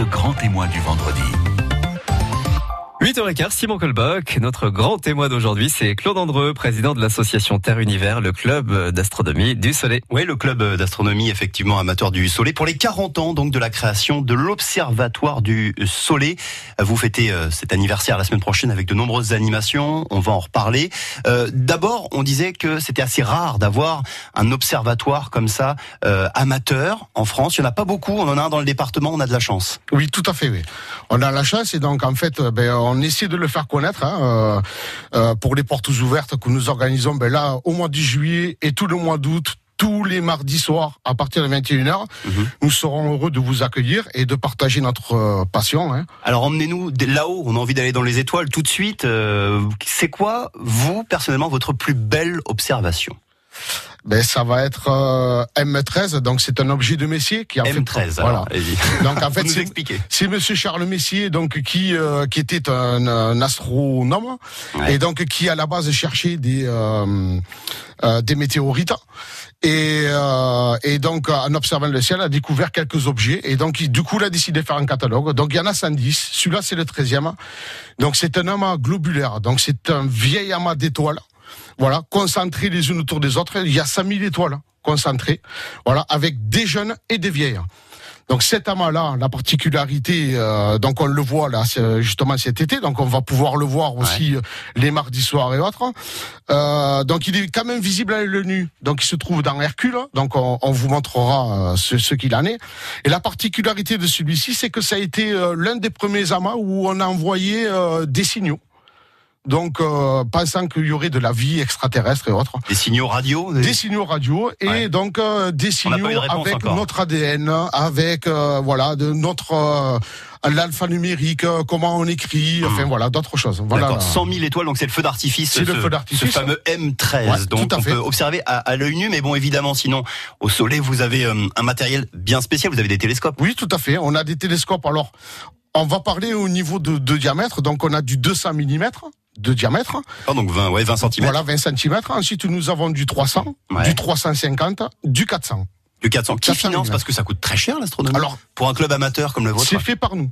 le grand témoin du vendredi. 8h15, Simon Colbach, notre grand témoin d'aujourd'hui, c'est Claude Andreux, président de l'association Terre Univers, le club d'astronomie du Soleil. Oui, le club d'astronomie, effectivement, amateur du Soleil. Pour les 40 ans, donc, de la création de l'Observatoire du Soleil. Vous fêtez euh, cet anniversaire la semaine prochaine avec de nombreuses animations. On va en reparler. Euh, D'abord, on disait que c'était assez rare d'avoir un observatoire comme ça, euh, amateur, en France. Il n'y en a pas beaucoup. On en a un dans le département. On a de la chance. Oui, tout à fait, oui. On a la chance et donc, en fait, ben, on essaie de le faire connaître hein, euh, euh, pour les portes ouvertes que nous organisons ben là au mois de juillet et tout le mois d'août tous les mardis soirs à partir de 21h. Mhm. Nous serons heureux de vous accueillir et de partager notre euh, passion. Hein. Alors emmenez-nous là-haut, on a envie d'aller dans les étoiles tout de suite. c'est quoi, vous, personnellement, votre plus belle observation? Ben ça va être euh, M13, donc c'est un objet de Messier qui a M13. Fait, voilà. Donc en fait, c'est Monsieur Charles Messier, donc qui euh, qui était un, un astronome et donc qui à la base cherchait des euh, euh des météorites et et donc en observant le ciel a découvert quelques objets et donc du coup il a décidé de faire un catalogue. Donc il y en a 110. Celui-là c'est le 13e. Donc c'est un amas globulaire. Donc c'est un vieil amas d'étoiles voilà, concentrées les unes autour des autres. Il y a 5000 étoiles concentrées, voilà, avec des jeunes et des vieilles. Donc cet amas-là, la particularité, euh, donc on le voit là justement cet été, donc on va pouvoir le voir aussi euh, les mardis soirs et autres. Euh, donc il est quand même visible à l'œil nu, donc il se trouve dans Hercule, donc on, vous montrera ce, ce qu'il en est. Et la particularité de celui-ci, c'est que ça a été l'un des premiers amas où on a envoyé des signaux donc euh, pensant qu'il y aurait de la vie extraterrestre et autres. Des signaux radio Des, signaux radio et donc euh, des signaux avec notre ADN, avec euh, voilà de notre euh, l'alpha numérique, comment on écrit, enfin hmm. voilà, d'autres choses. Voilà. 100 000 étoiles, donc c'est le feu d'artifice. C'est le feu d'artifice. Ce fameux M13. donc on peut observer à, à l'œil nu, mais bon, évidemment, sinon, au soleil, vous avez un matériel bien spécial, vous avez des télescopes. Oui, tout à fait. On a des télescopes. Alors, on va parler au niveau de, de diamètre, donc on a du 200 mm de diamètre. Oh, donc 20, ouais, 20 cm. Voilà, 20 cm. Ensuite, nous avons du 300, du 350, du 400. Du 400. Qui finance Parce que ça coûte très cher l'astronomie? Alors, pour un club amateur comme le vôtre? C'est fait par nous.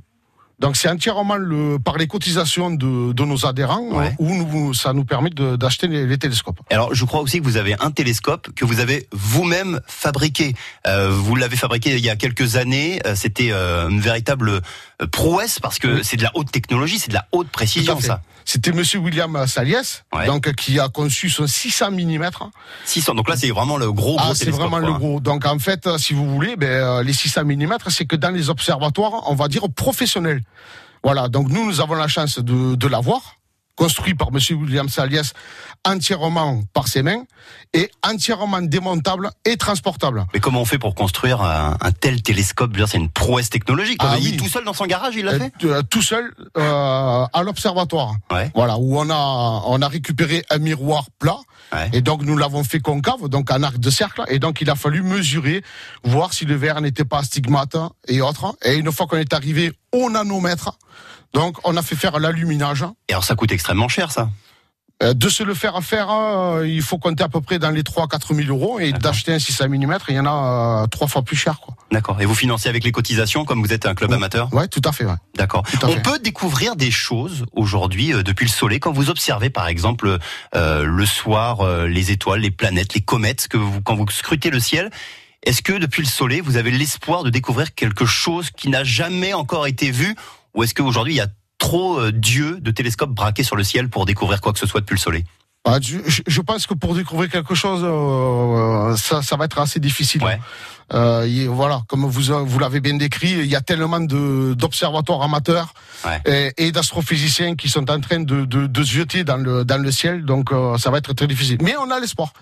Donc c'est entièrement le, par les cotisations de, de nos adhérents où nous, ça nous permet d'acheter les, télescopes. Alors je crois aussi que vous avez un télescope que vous avez vous-même fabriqué. Euh, vous l'avez fabriqué il y a quelques années. Euh, c'était euh, une véritable euh, prouesse parce que c'est de la haute technologie, c'est de la haute précision ça. C'était Monsieur William Saliès, donc qui a conçu son 600 mm. 600. Donc là, c'est vraiment le gros, gros ah, c'est vraiment le gros. Donc en fait, si vous voulez, ben, les 600 mm, c'est que dans les observatoires, on va dire professionnels. Voilà. Donc nous, nous avons la chance de, de l'avoir construit par Monsieur William Salias entièrement par ses mains et entièrement démontable et transportable. Mais comment on fait pour construire un, tel télescope? C'est une prouesse technologique. Ah, il est tout seul dans son garage, il l'a euh, fait? euh, Tout seul euh, à l'observatoire. Voilà, où on a on a récupéré un miroir plat et donc nous l'avons fait concave, donc en arc de cercle. Et donc il a fallu mesurer, voir si le verre n'était pas stigmate et autres. Et une fois qu'on est arrivé au nanomètre, donc, on a fait faire l'aluminage. Et alors, ça coûte extrêmement cher, ça euh, de se le faire faire, euh, il faut compter à peu près dans les 3 4 000 euros et d'acheter un 600 mm, il y en a euh, trois fois plus cher. quoi. D'accord. Et vous financez avec les cotisations comme vous êtes un club amateur? Ouais, tout à fait. Ouais. D'accord. On peut découvrir des choses aujourd'hui depuis le soleil quand vous observez par exemple le soir les étoiles, les planètes, les comètes, que vous, quand vous scrutez le ciel. Est-ce que depuis le soleil, vous avez l'espoir de découvrir quelque chose qui n'a jamais encore été vu ou est-ce qu'aujourd'hui, il y a trop euh, d'yeux, de télescopes braqués sur le ciel pour découvrir quoi que ce soit depuis le Soleil? Ah, je, pense que pour découvrir quelque chose, euh, ça, ça va être assez difficile. Ouais. Euh, voilà, comme vous vous l'avez bien décrit, il y a tellement de d'observatoires amateurs et, et d'astrophysiciens qui sont en train de, de, de, se jeter dans le dans le ciel, donc euh, ça va être très difficile. Mais on a l'espoir.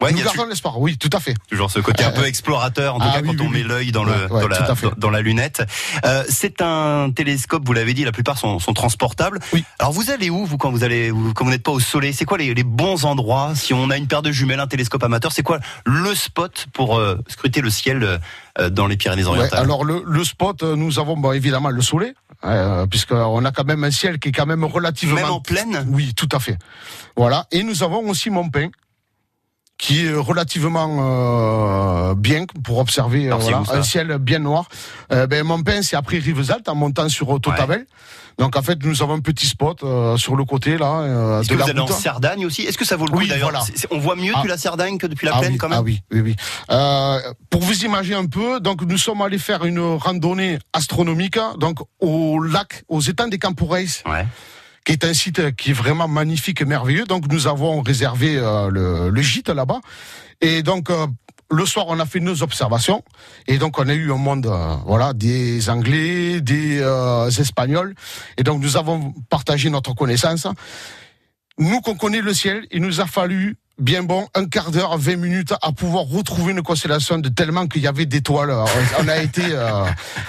Ouais, Nous gardons l'espoir, oui, tout à fait. Toujours ce côté un peu explorateur, en tout ah cas quand on met l'œil dans, le, dans, la, dans, la lunette. Euh, c'est un télescope, vous l'avez dit, la plupart sont, sont transportables. Oui. Alors vous allez où, vous, quand vous allez, quand vous n'êtes pas au soleil C'est quoi les, les, bons endroits? Si on a une paire de jumelles, un télescope amateur, c'est quoi le spot pour euh, scruter le ciel euh, dans les Pyrénées-Orientales Alors le, le, spot, euh, nous avons bon, évidemment le soleil, euh, puisqu'on a quand même un ciel qui est quand même relativement... Même en pleine Oui, tout à fait. Voilà. Et nous avons aussi Montpain qui est relativement bien pour observer un ciel bien noir. ben, mon pain, c'est après Rivesaltes, en montant sur Totavel. Donc en fait, nous avons un petit spot euh, sur le côté là. Euh, de que la vous en Cerdagne aussi? Est-ce que ça vaut le coup d'ailleurs On voit mieux depuis ah. la Cerdagne que depuis la ah plaine quand même? Ah oui, oui, oui. Euh, pour vous imaginer un peu, donc nous sommes allés faire une randonnée astronomique donc au lac, aux étangs des Camporeis. Ouais qui est un site qui est vraiment magnifique et merveilleux. Donc nous avons réservé euh, le, gîte là-bas. Et donc euh, le soir, on a fait nos observations et donc on a eu un monde, euh, voilà, des Anglais, des Espagnols, et donc nous avons partagé notre connaissance. Nous qu'on connaît le ciel, il nous a fallu bien bon, un quart d'heure, 20 minutes à pouvoir retrouver une constellation de tellement qu'il y avait d'étoiles. On a été, euh,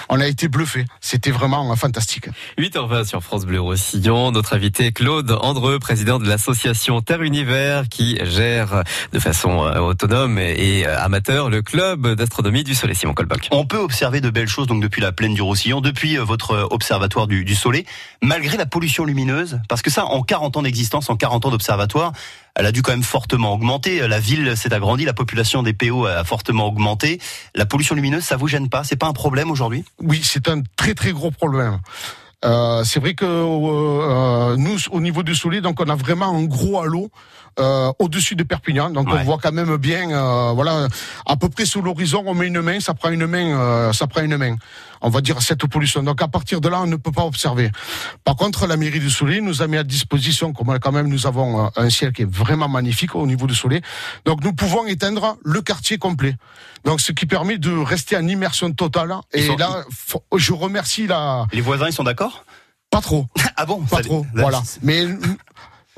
on a été bluffé. C'était vraiment fantastique. 8h20 sur France Bleu Roussillon. Notre invité Claude Andreux, président de l'association Terre Univers, qui gère de façon euh, autonome et euh, amateur le club d'astronomie du Soleil Simon Colbach. On peut observer de belles choses donc depuis la plaine du Roussillon, depuis votre observatoire du, du Soleil, malgré la pollution lumineuse, parce que ça, en 40 ans d'existence, en 40 ans d'observatoire, elle a dû quand même fortement augmenter. La ville s'est agrandie, la population des PO a fortement augmenté. La pollution lumineuse, ça vous gêne pas? C'est pas un problème aujourd'hui? Oui, c'est un très très gros problème. Euh, c'est vrai que euh, nous, au niveau du soleil, donc on a vraiment un gros halo euh, au-dessus de Perpignan. Donc on voit quand même bien, voilà, à peu près sous l'horizon, on met une main, ça prend une main, ça prend une main. On va dire cette pollution. Donc à partir de là, on ne peut pas observer. Par contre, la mairie du Soleil nous a mis à disposition, comme quand même nous avons un ciel qui est vraiment magnifique au niveau du Soleil. Donc nous pouvons éteindre le quartier complet. Donc ce qui permet de rester en immersion totale. Et là, je remercie la. Les voisins, ils sont d'accord? Pas trop. ah bon Pas trop. Voilà. Mais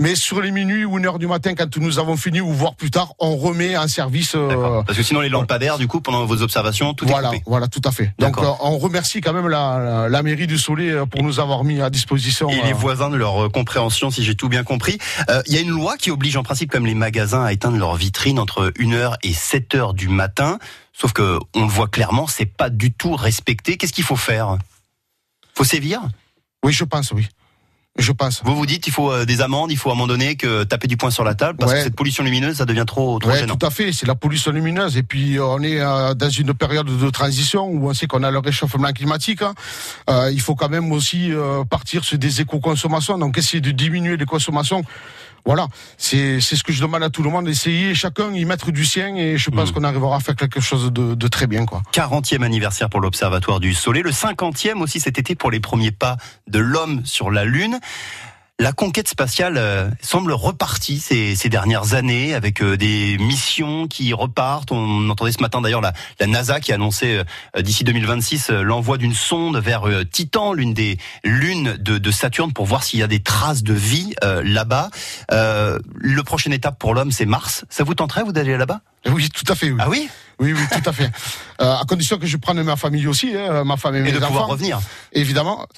mais sur les minuit ou une heure du matin, quand nous avons fini ou voire plus tard, on remet en service. Euh, Parce que sinon les lampadaires, du coup, pendant vos observations, tout voilà, est coupé. Voilà, tout à fait. Donc euh, on remercie quand même la, la, mairie du Soleil euh, pour nous avoir mis à disposition. Et les voisins de leur compréhension, si j'ai tout bien compris. Il y a une loi qui oblige en principe, comme les magasins, à éteindre leurs vitrines entre 1h et 7h du matin. Sauf que on le voit clairement, c'est pas du tout respecté. Qu'est-ce qu'il faut faire? Faut sévir? Oui, je pense, oui je passe. Vous vous dites il faut euh, des amendes, il faut à un moment donné que taper du poing sur la table parce que cette pollution lumineuse ça devient trop trop ouais, Tout à fait, c'est la pollution lumineuse et puis euh, on est euh, dans une période de transition où on sait qu'on a le réchauffement climatique. Hein. il faut quand même aussi partir sur des éco-consommations, donc essayer de diminuer les consommations voilà, c'est ce que je demande à tout le monde, d'essayer chacun y mettre du sien et je pense mm. qu'on arrivera à faire quelque chose de, de très bien. quoi. 40e anniversaire pour l'Observatoire du Soleil, le 50e aussi cet été pour les premiers pas de l'homme sur la Lune. La conquête spatiale euh, semble repartie ces, ces, dernières années avec euh, des missions qui repartent. On entendait ce matin d'ailleurs la, la, NASA qui annonçait euh, d'ici 2026 l'envoi d'une sonde vers Titan, l'une des lunes de, de, Saturne, pour voir s'il y a des traces de vie là-bas. le prochaine étape pour l'homme, c'est Mars. Ça vous tenterait vous d'aller là-bas? Oui, tout à fait. Oui. Ah oui? Oui, oui, tout à fait. Euh, à condition que je prenne ma famille aussi, hein, ma femme et, mes et de pouvoir revenir. Évidemment.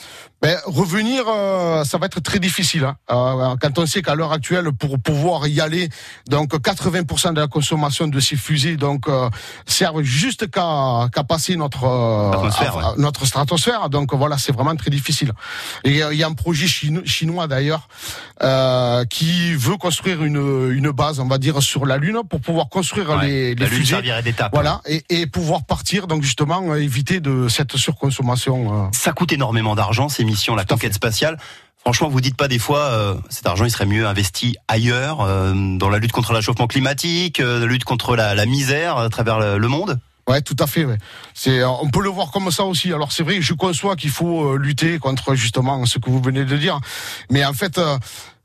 Ben, revenir, euh, ça va être très difficile. Hein. Euh, quand on sait qu'à l'heure actuelle, pour pouvoir y aller, donc 80% de la consommation de ces fusées donc euh, servent juste qu'à passer notre stratosphère, notre stratosphère. Donc voilà, c'est vraiment très difficile. Et il y a un projet chinois d'ailleurs qui veut construire une une base, on va dire, sur la Lune pour pouvoir construire les, les fusées. Voilà, et, et, pouvoir partir, donc justement, éviter de cette surconsommation. Ça coûte énormément d'argent, ces missions, la conquête spatiale. Franchement, vous dites pas des fois, euh, cet argent, il serait mieux investi ailleurs, euh, dans la lutte contre le réchauffement climatique, euh, la lutte contre la, la misère à travers le, monde? Ouais, tout à fait. Ouais. C'est, on peut le voir comme ça aussi. Alors c'est vrai, je conçois qu'il faut lutter contre justement ce que vous venez de dire, mais en fait,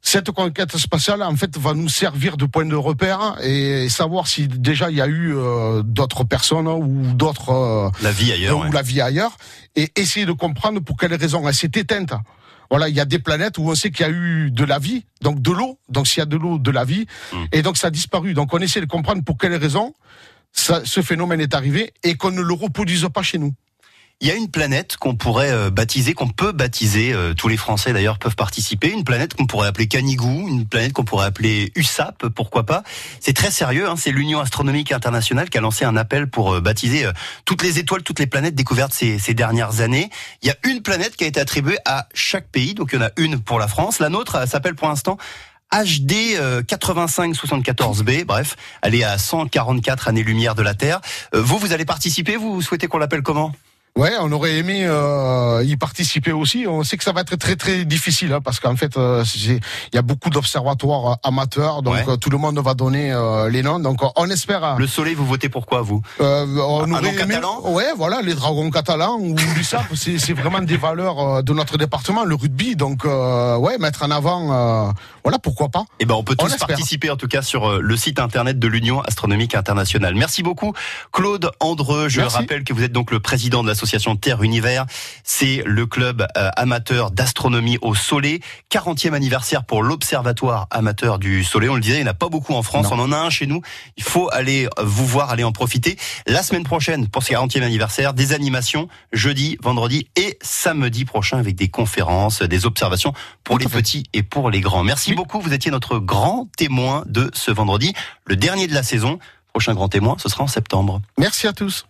cette conquête spatiale, en fait, va nous servir de point de repère et savoir si déjà il y a eu euh, d'autres personnes ou d'autres euh, la vie ailleurs, ou la vie ailleurs, et essayer de comprendre pour quelles raisons elle s'est éteinte. Voilà, il y a des planètes où on sait qu'il y a eu de la vie, donc de l'eau. Donc s'il y a de l'eau, de la vie, hmm. et donc ça a disparu. Donc on essaie de comprendre pour quelles raisons ça, ce phénomène est arrivé et qu'on ne le reproduise pas chez nous. Il y a une planète qu'on pourrait euh, baptiser, qu'on peut baptiser, euh, tous les Français d'ailleurs peuvent participer, une planète qu'on pourrait appeler Canigou, une planète qu'on pourrait appeler USAP, pourquoi pas. C'est très sérieux, hein, c'est l'Union astronomique internationale qui a lancé un appel pour euh, baptiser toutes les étoiles, toutes les planètes découvertes ces, ces dernières années. Il y a une planète qui a été attribuée à chaque pays, donc il y en a une pour la France. La nôtre s'appelle pour l'instant HD 8574B. Bref, elle est à 144 années-lumière de la Terre. vous, vous allez participer? Vous souhaitez qu'on l'appelle comment? Ouais, on aurait aimé euh, y participer aussi. On sait que ça va être très très difficile hein, parce qu'en fait, euh, il y a beaucoup d'observatoires euh, amateurs, donc tout le monde va donner les noms. Donc on espère. Le Soleil, vous votez pour quoi vous? On aurait aimé. Catalan? Ouais, voilà, les dragons catalans ou l'USAP, c'est vraiment des valeurs de notre département, le rugby. Donc ouais, mettre en avant, voilà, pourquoi pas. Eh ben, on peut tous participer en tout cas sur le site internet de l'Union astronomique internationale. Merci beaucoup, Claude Andreux. Je rappelle que vous êtes donc le président de la l'association Terre Univers. C'est le club euh, amateur d'astronomie au Soleil. 40e anniversaire pour l'Observatoire amateur du Soleil. On le disait, il n'y en a pas beaucoup en France. On en a un chez nous. Il faut aller euh, vous voir, aller en profiter. La semaine prochaine, pour ce 40e anniversaire, des animations jeudi, vendredi et samedi prochain avec des conférences, des observations pour les petits et pour les grands. Merci beaucoup. Vous étiez notre grand témoin de ce vendredi, le dernier de la saison. Prochain grand témoin, ce sera en septembre. Merci à tous.